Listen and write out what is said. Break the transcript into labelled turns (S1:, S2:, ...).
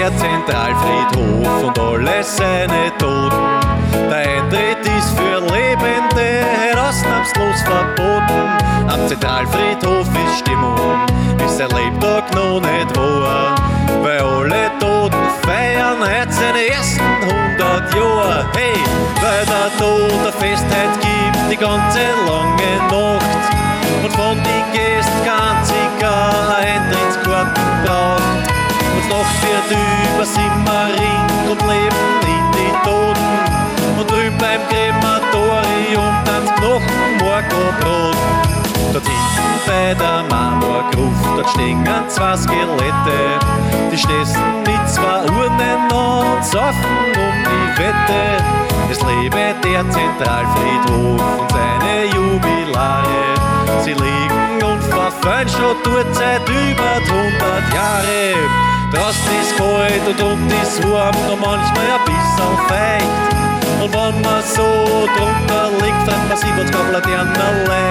S1: der Zentralfriedhof und alle seine Toten. Der Eintritt ist für Lebende ausnahmslos verboten. Am Zentralfriedhof ist Stimmung, bis der Lebtag noch nicht war. Weil alle Toten feiern heute seine ersten 100 Jahre. Hey, weil der Tod der Festheit gibt, die ganze lange Nacht. Und von den Gästen ganz egal, Eintrittskarten braucht. Wird über Simmering und Leben in die Toten. Und drüben beim Krematorium tanzt Morgenbrot. Dort hinten bei der Marmorgruft, dort stehen zwei Skelette. Die stessen mit zwei Urnen und saufen um die Wette. Es lebe der Zentralfriedhof und seine Jubilare. Sie liegen und verfallen schon dort seit über 100 Jahre. Draußen ist het dronk die Schwab noch manchmal ein bisschen feit. Und wenn man so drunter liegt, hat man sich was komplett anderes.